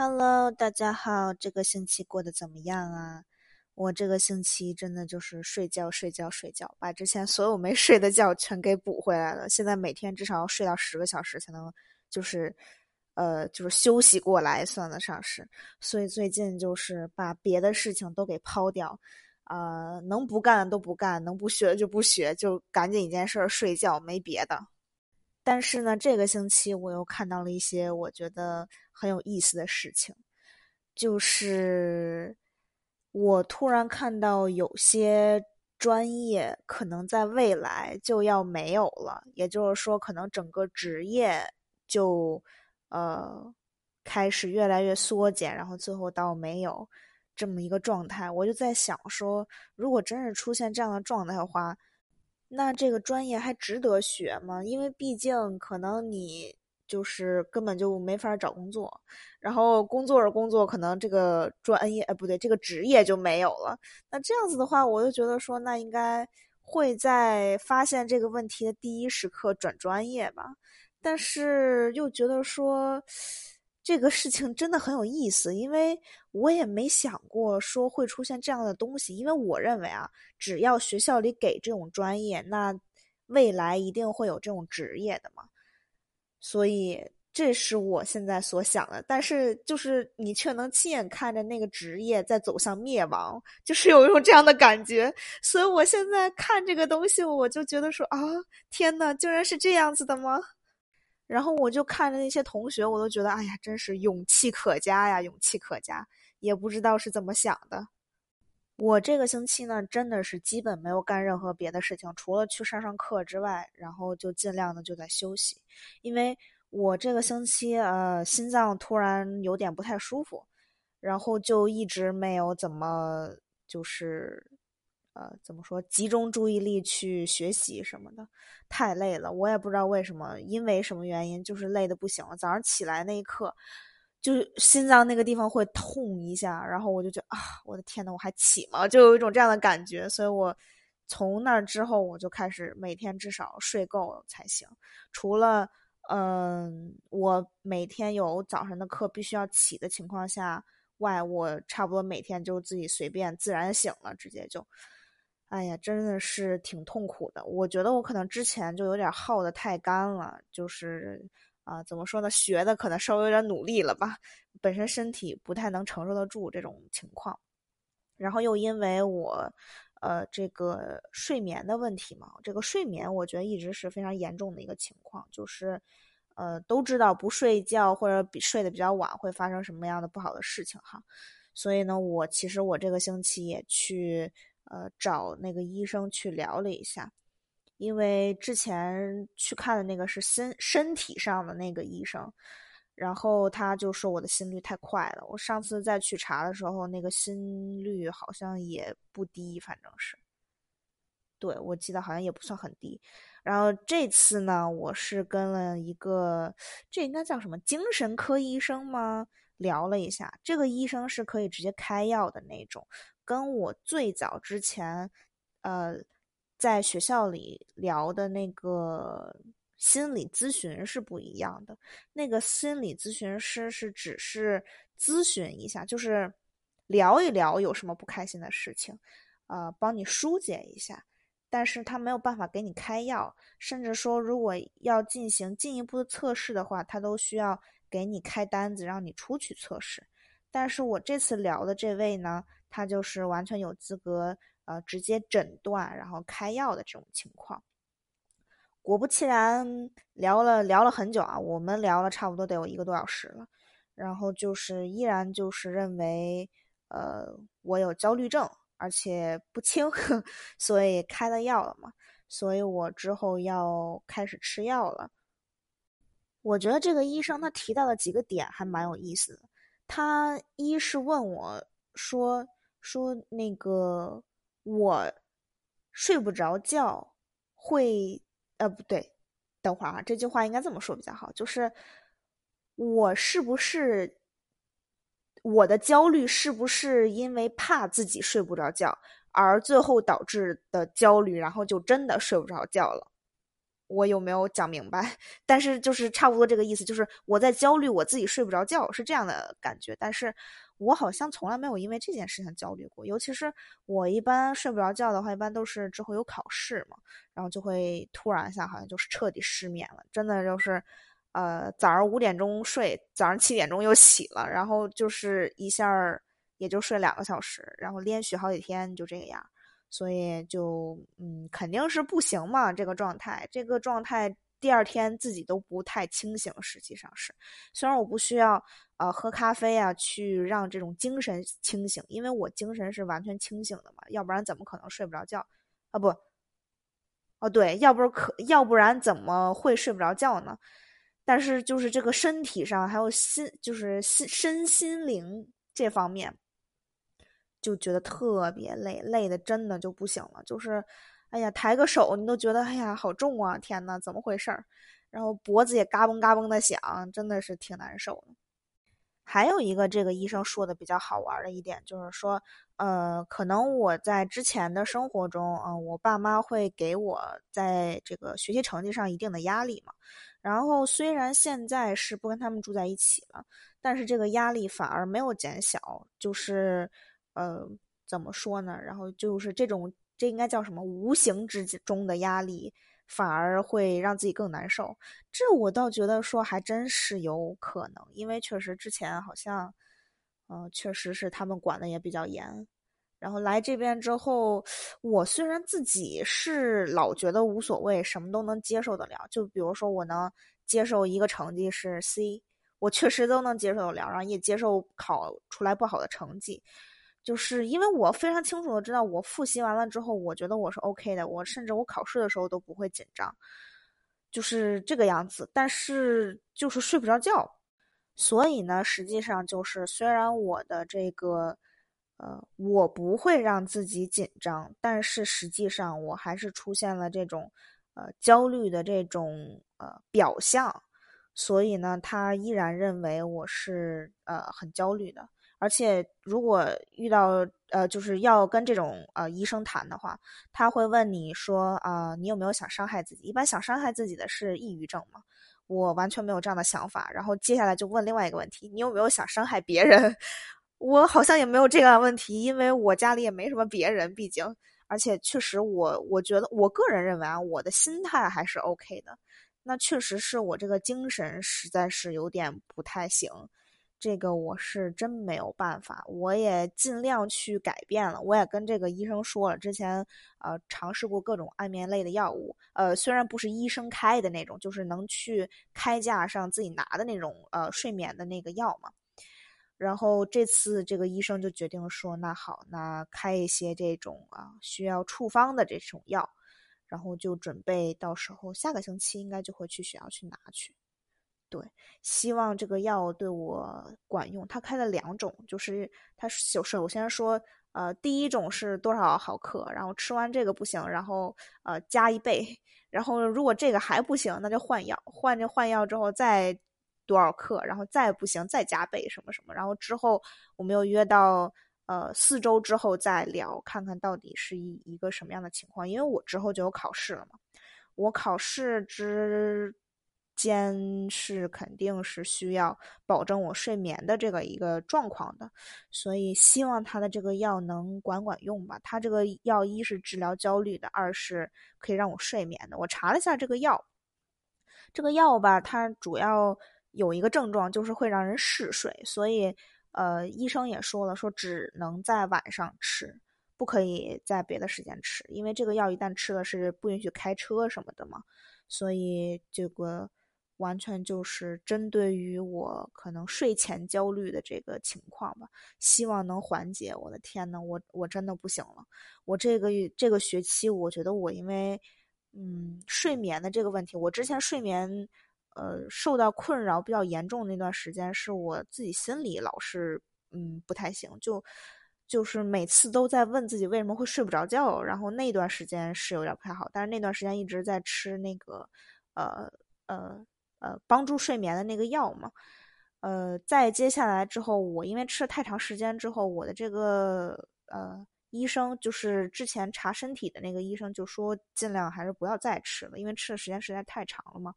Hello，大家好，这个星期过得怎么样啊？我这个星期真的就是睡觉、睡觉、睡觉，把之前所有没睡的觉全给补回来了。现在每天至少要睡到十个小时才能，就是，呃，就是休息过来，算得上是。所以最近就是把别的事情都给抛掉，啊，能不干都不干，能不学就不学，就赶紧一件事儿睡觉，没别的。但是呢，这个星期我又看到了一些我觉得很有意思的事情，就是我突然看到有些专业可能在未来就要没有了，也就是说，可能整个职业就呃开始越来越缩减，然后最后到没有这么一个状态。我就在想说，如果真是出现这样的状态的话。那这个专业还值得学吗？因为毕竟可能你就是根本就没法找工作，然后工作着工作，可能这个专业，哎，不对，这个职业就没有了。那这样子的话，我就觉得说，那应该会在发现这个问题的第一时刻转专业吧。但是又觉得说。这个事情真的很有意思，因为我也没想过说会出现这样的东西。因为我认为啊，只要学校里给这种专业，那未来一定会有这种职业的嘛。所以这是我现在所想的。但是就是你却能亲眼看着那个职业在走向灭亡，就是有一种这样的感觉。所以我现在看这个东西，我就觉得说啊，天呐，居然是这样子的吗？然后我就看着那些同学，我都觉得，哎呀，真是勇气可嘉呀，勇气可嘉。也不知道是怎么想的。我这个星期呢，真的是基本没有干任何别的事情，除了去上上课之外，然后就尽量的就在休息。因为我这个星期，呃，心脏突然有点不太舒服，然后就一直没有怎么就是。呃，怎么说？集中注意力去学习什么的，太累了。我也不知道为什么，因为什么原因，就是累的不行了。早上起来那一刻，就心脏那个地方会痛一下，然后我就觉得啊，我的天呐，我还起吗？就有一种这样的感觉。所以我从那之后，我就开始每天至少睡够才行。除了嗯，我每天有早上的课必须要起的情况下外，我差不多每天就自己随便自然醒了，直接就。哎呀，真的是挺痛苦的。我觉得我可能之前就有点耗的太干了，就是啊，怎么说呢，学的可能稍微有点努力了吧，本身身体不太能承受得住这种情况。然后又因为我，呃，这个睡眠的问题嘛，这个睡眠我觉得一直是非常严重的一个情况，就是，呃，都知道不睡觉或者比睡得比较晚会发生什么样的不好的事情哈。所以呢，我其实我这个星期也去。呃，找那个医生去聊了一下，因为之前去看的那个是身身体上的那个医生，然后他就说我的心率太快了。我上次再去查的时候，那个心率好像也不低，反正是，对我记得好像也不算很低。然后这次呢，我是跟了一个，这应该叫什么精神科医生吗？聊了一下，这个医生是可以直接开药的那种。跟我最早之前，呃，在学校里聊的那个心理咨询是不一样的。那个心理咨询师是只是咨询一下，就是聊一聊有什么不开心的事情，呃，帮你疏解一下。但是他没有办法给你开药，甚至说如果要进行进一步的测试的话，他都需要给你开单子让你出去测试。但是我这次聊的这位呢？他就是完全有资格，呃，直接诊断然后开药的这种情况。果不其然，聊了聊了很久啊，我们聊了差不多得有一个多小时了。然后就是依然就是认为，呃，我有焦虑症，而且不轻，所以开了药了嘛。所以我之后要开始吃药了。我觉得这个医生他提到的几个点还蛮有意思的。他一是问我说。说那个我睡不着觉会呃不对，等会儿啊，这句话应该这么说比较好，就是我是不是我的焦虑是不是因为怕自己睡不着觉而最后导致的焦虑，然后就真的睡不着觉了？我有没有讲明白？但是就是差不多这个意思，就是我在焦虑，我自己睡不着觉，是这样的感觉。但是我好像从来没有因为这件事情焦虑过，尤其是我一般睡不着觉的话，一般都是之后有考试嘛，然后就会突然一下好像就是彻底失眠了，真的就是，呃，早上五点钟睡，早上七点钟又起了，然后就是一下也就睡两个小时，然后连续好几天就这个样。所以就嗯，肯定是不行嘛。这个状态，这个状态，第二天自己都不太清醒。实际上是，虽然我不需要呃喝咖啡啊，去让这种精神清醒，因为我精神是完全清醒的嘛，要不然怎么可能睡不着觉啊？不，哦对，要不可，要不然怎么会睡不着觉呢？但是就是这个身体上还有心，就是心身心灵这方面。就觉得特别累，累的真的就不行了。就是，哎呀，抬个手你都觉得，哎呀，好重啊！天呐，怎么回事儿？然后脖子也嘎嘣嘎嘣的响，真的是挺难受的。还有一个，这个医生说的比较好玩的一点，就是说，呃，可能我在之前的生活中，嗯，我爸妈会给我在这个学习成绩上一定的压力嘛。然后虽然现在是不跟他们住在一起了，但是这个压力反而没有减小，就是。呃，怎么说呢？然后就是这种，这应该叫什么？无形之中的压力，反而会让自己更难受。这我倒觉得说还真是有可能，因为确实之前好像，嗯，确实是他们管的也比较严。然后来这边之后，我虽然自己是老觉得无所谓，什么都能接受得了。就比如说，我能接受一个成绩是 C，我确实都能接受得了，然后也接受考出来不好的成绩。就是因为我非常清楚的知道，我复习完了之后，我觉得我是 OK 的，我甚至我考试的时候都不会紧张，就是这个样子。但是就是睡不着觉，所以呢，实际上就是虽然我的这个，呃，我不会让自己紧张，但是实际上我还是出现了这种，呃，焦虑的这种呃表象，所以呢，他依然认为我是呃很焦虑的。而且，如果遇到呃，就是要跟这种呃医生谈的话，他会问你说啊，你有没有想伤害自己？一般想伤害自己的是抑郁症嘛？我完全没有这样的想法。然后接下来就问另外一个问题，你有没有想伤害别人？我好像也没有这个问题，因为我家里也没什么别人，毕竟，而且确实我我觉得我个人认为啊，我的心态还是 OK 的。那确实是我这个精神实在是有点不太行。这个我是真没有办法，我也尽量去改变了。我也跟这个医生说了，之前呃尝试过各种安眠类的药物，呃虽然不是医生开的那种，就是能去开架上自己拿的那种呃睡眠的那个药嘛。然后这次这个医生就决定说，那好，那开一些这种啊需要处方的这种药，然后就准备到时候下个星期应该就会去学校去拿去。对，希望这个药对我管用。他开了两种，就是他首首先说，呃，第一种是多少毫克，然后吃完这个不行，然后呃加一倍，然后如果这个还不行，那就换药，换这换药之后再多少克，然后再不行再加倍什么什么，然后之后我们又约到呃四周之后再聊，看看到底是一一个什么样的情况，因为我之后就有考试了嘛，我考试之。间是肯定是需要保证我睡眠的这个一个状况的，所以希望他的这个药能管管用吧。他这个药一是治疗焦虑的，二是可以让我睡眠的。我查了一下这个药，这个药吧，它主要有一个症状就是会让人嗜睡，所以呃，医生也说了，说只能在晚上吃，不可以在别的时间吃，因为这个药一旦吃了是不允许开车什么的嘛，所以这个。完全就是针对于我可能睡前焦虑的这个情况吧，希望能缓解。我的天呐，我我真的不行了。我这个这个学期，我觉得我因为嗯睡眠的这个问题，我之前睡眠呃受到困扰比较严重那段时间，是我自己心里老是嗯不太行，就就是每次都在问自己为什么会睡不着觉。然后那段时间是有点不太好，但是那段时间一直在吃那个呃呃。呃，帮助睡眠的那个药嘛，呃，在接下来之后，我因为吃了太长时间之后，我的这个呃医生就是之前查身体的那个医生就说，尽量还是不要再吃了，因为吃的时间实在太长了嘛。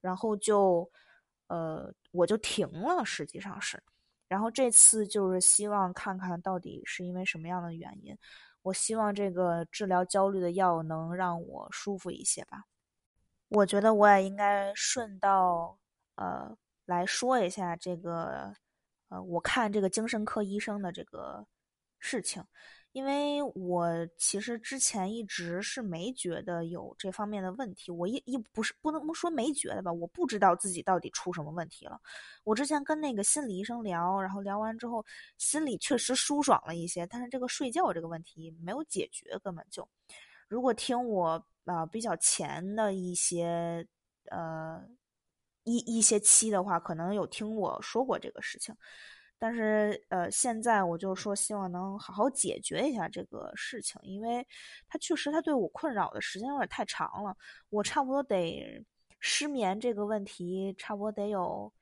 然后就，呃，我就停了，实际上是。然后这次就是希望看看到底是因为什么样的原因。我希望这个治疗焦虑的药能让我舒服一些吧。我觉得我也应该顺道，呃，来说一下这个，呃，我看这个精神科医生的这个事情。因为我其实之前一直是没觉得有这方面的问题，我一一不是不能说没觉得吧，我不知道自己到底出什么问题了。我之前跟那个心理医生聊，然后聊完之后，心里确实舒爽了一些，但是这个睡觉这个问题没有解决，根本就。如果听我啊比较前的一些呃一一些期的话，可能有听我说过这个事情。但是，呃，现在我就说希望能好好解决一下这个事情，因为它确实它对我困扰的时间有点太长了。我差不多得失眠这个问题，差不多得有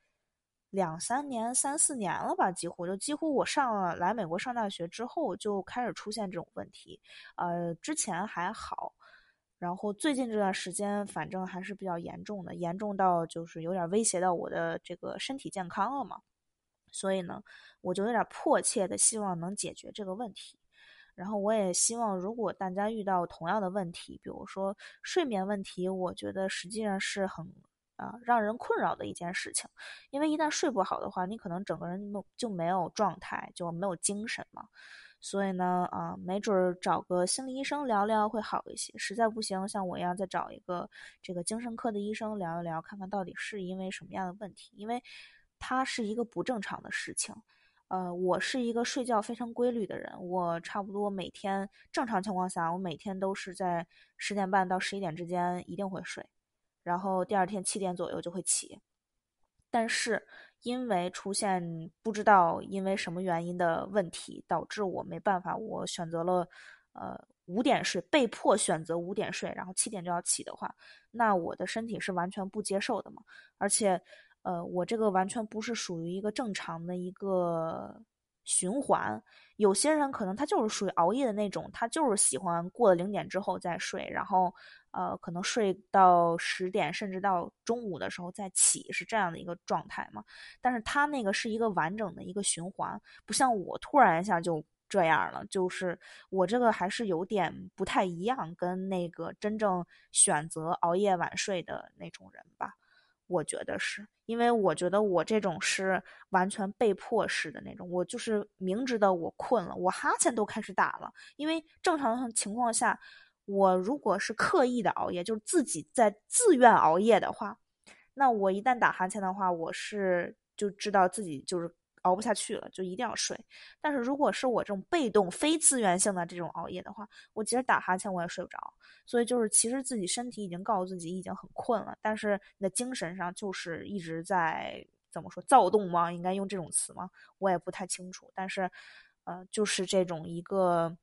两三年、三四年了吧，几乎就几乎我上了来美国上大学之后就开始出现这种问题。呃，之前还好，然后最近这段时间反正还是比较严重的，严重到就是有点威胁到我的这个身体健康了嘛。所以呢，我就有点迫切的希望能解决这个问题。然后我也希望，如果大家遇到同样的问题，比如说睡眠问题，我觉得实际上是很啊让人困扰的一件事情。因为一旦睡不好的话，你可能整个人就没有状态，就没有精神嘛。所以呢，啊，没准儿找个心理医生聊聊会好一些。实在不行，像我一样再找一个这个精神科的医生聊一聊，看看到底是因为什么样的问题。因为它是一个不正常的事情，呃，我是一个睡觉非常规律的人，我差不多每天正常情况下，我每天都是在十点半到十一点之间一定会睡，然后第二天七点左右就会起。但是因为出现不知道因为什么原因的问题，导致我没办法，我选择了呃五点睡，被迫选择五点睡，然后七点就要起的话，那我的身体是完全不接受的嘛，而且。呃，我这个完全不是属于一个正常的一个循环。有些人可能他就是属于熬夜的那种，他就是喜欢过了零点之后再睡，然后呃，可能睡到十点，甚至到中午的时候再起，是这样的一个状态嘛。但是他那个是一个完整的一个循环，不像我突然一下就这样了。就是我这个还是有点不太一样，跟那个真正选择熬夜晚睡的那种人吧。我觉得是因为我觉得我这种是完全被迫式的那种，我就是明知道我困了，我哈欠都开始打了。因为正常情况下，我如果是刻意的熬夜，就是自己在自愿熬夜的话，那我一旦打哈欠的话，我是就知道自己就是。熬不下去了，就一定要睡。但是如果是我这种被动、非自愿性的这种熬夜的话，我即使打哈欠我也睡不着。所以就是其实自己身体已经告诉自己已经很困了，但是你的精神上就是一直在怎么说躁动吗？应该用这种词吗？我也不太清楚。但是，呃，就是这种一个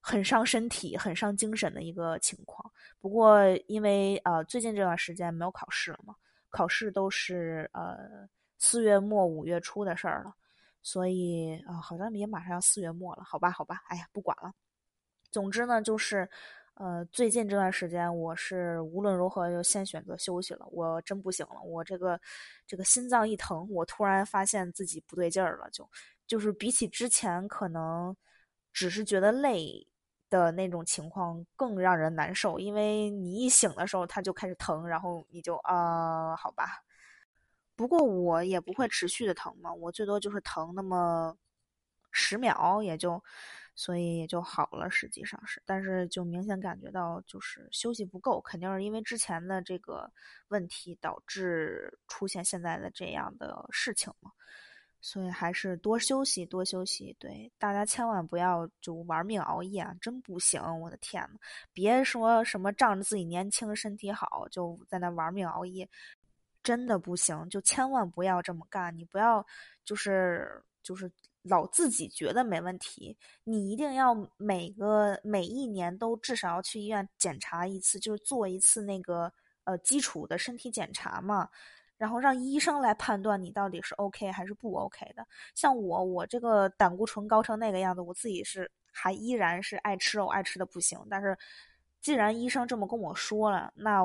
很伤身体、很伤精神的一个情况。不过因为呃最近这段时间没有考试了嘛，考试都是呃。四月末五月初的事儿了，所以啊，好像也马上要四月末了，好吧，好吧，哎呀，不管了。总之呢，就是，呃，最近这段时间，我是无论如何就先选择休息了。我真不行了，我这个这个心脏一疼，我突然发现自己不对劲儿了，就就是比起之前可能只是觉得累的那种情况更让人难受，因为你一醒的时候它就开始疼，然后你就啊，好吧。不过我也不会持续的疼嘛，我最多就是疼那么十秒，也就，所以也就好了。实际上是，但是就明显感觉到就是休息不够，肯定是因为之前的这个问题导致出现现在的这样的事情嘛。所以还是多休息，多休息。对大家千万不要就玩命熬夜啊，真不行！我的天呐，别说什么仗着自己年轻身体好就在那玩命熬夜。真的不行，就千万不要这么干。你不要，就是就是老自己觉得没问题。你一定要每个每一年都至少要去医院检查一次，就是做一次那个呃基础的身体检查嘛。然后让医生来判断你到底是 OK 还是不 OK 的。像我，我这个胆固醇高成那个样子，我自己是还依然是爱吃肉，爱吃的不行。但是既然医生这么跟我说了，那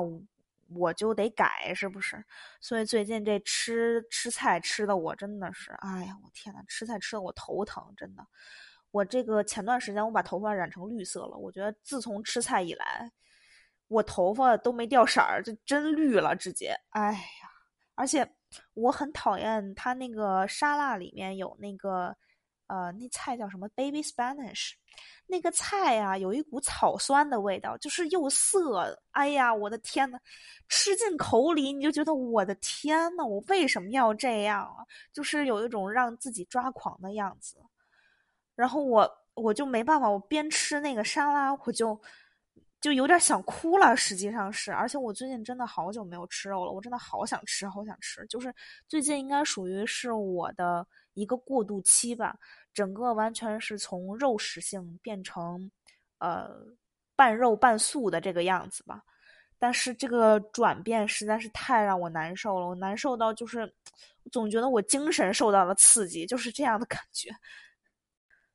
我就得改，是不是？所以最近这吃吃菜吃的我真的是，哎呀，我天呐，吃菜吃的我头疼，真的。我这个前段时间我把头发染成绿色了，我觉得自从吃菜以来，我头发都没掉色儿，就真绿了，直接。哎呀，而且我很讨厌它那个沙拉里面有那个，呃，那菜叫什么？Baby Spanish，那个菜呀，有一股草酸的味道，就是又涩。哎呀，我的天呐，吃进口里你就觉得我的天呐，我为什么要这样啊？就是有一种让自己抓狂的样子。然后我我就没办法，我边吃那个沙拉，我就就有点想哭了。实际上是，而且我最近真的好久没有吃肉了，我真的好想吃，好想吃。就是最近应该属于是我的一个过渡期吧，整个完全是从肉食性变成呃半肉半素的这个样子吧。但是这个转变实在是太让我难受了，我难受到就是 总觉得我精神受到了刺激，就是这样的感觉。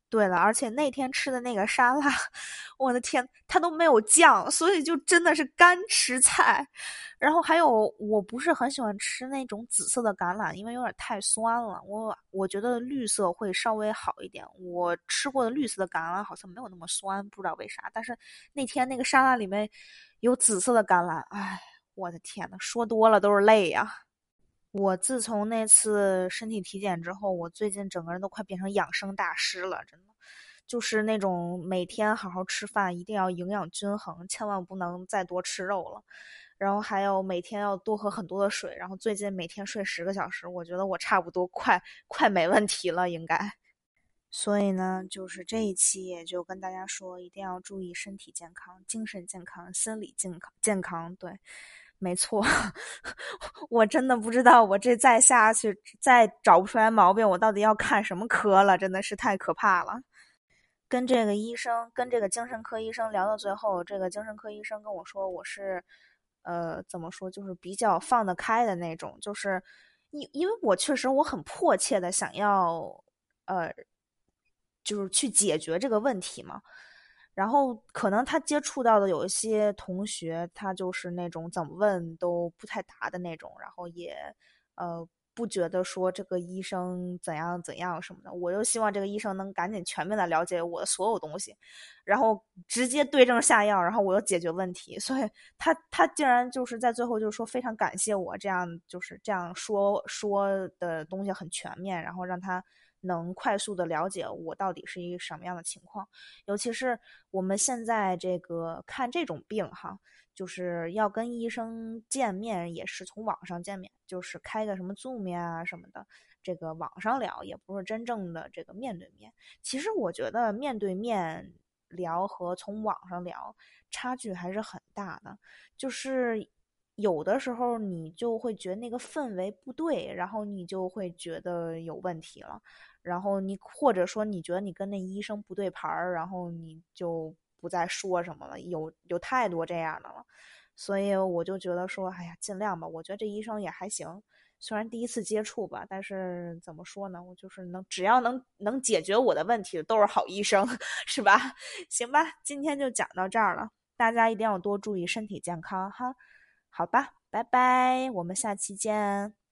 对了，而且那天吃的那个沙拉，我的天，它都没有酱，所以就真的是干吃菜。然后还有，我不是很喜欢吃那种紫色的橄榄，因为有点太酸了。我我觉得绿色会稍微好一点。我吃过的绿色的橄榄好像没有那么酸，不知道为啥。但是那天那个沙拉里面有紫色的橄榄，哎，我的天呐，说多了都是泪呀。我自从那次身体体检之后，我最近整个人都快变成养生大师了，真的，就是那种每天好好吃饭，一定要营养均衡，千万不能再多吃肉了。然后还有每天要多喝很多的水。然后最近每天睡十个小时，我觉得我差不多快快没问题了，应该。所以呢，就是这一期也就跟大家说，一定要注意身体健康、精神健康、心理健康健康，对。没错，我真的不知道，我这再下去再找不出来毛病，我到底要看什么科了？真的是太可怕了。跟这个医生，跟这个精神科医生聊到最后，这个精神科医生跟我说，我是，呃，怎么说，就是比较放得开的那种，就是因因为我确实我很迫切的想要，呃，就是去解决这个问题嘛。然后可能他接触到的有一些同学，他就是那种怎么问都不太答的那种，然后也，呃，不觉得说这个医生怎样怎样什么的。我就希望这个医生能赶紧全面的了解我的所有东西，然后直接对症下药，然后我又解决问题。所以他他竟然就是在最后就是说非常感谢我这样就是这样说说的东西很全面，然后让他。能快速的了解我到底是一个什么样的情况，尤其是我们现在这个看这种病哈，就是要跟医生见面，也是从网上见面，就是开个什么 Zoom 啊什么的，这个网上聊也不是真正的这个面对面。其实我觉得面对面聊和从网上聊差距还是很大的，就是有的时候你就会觉得那个氛围不对，然后你就会觉得有问题了。然后你或者说你觉得你跟那医生不对盘儿，然后你就不再说什么了。有有太多这样的了，所以我就觉得说，哎呀，尽量吧。我觉得这医生也还行，虽然第一次接触吧，但是怎么说呢，我就是能只要能能解决我的问题的都是好医生，是吧？行吧，今天就讲到这儿了，大家一定要多注意身体健康哈。好吧，拜拜，我们下期见。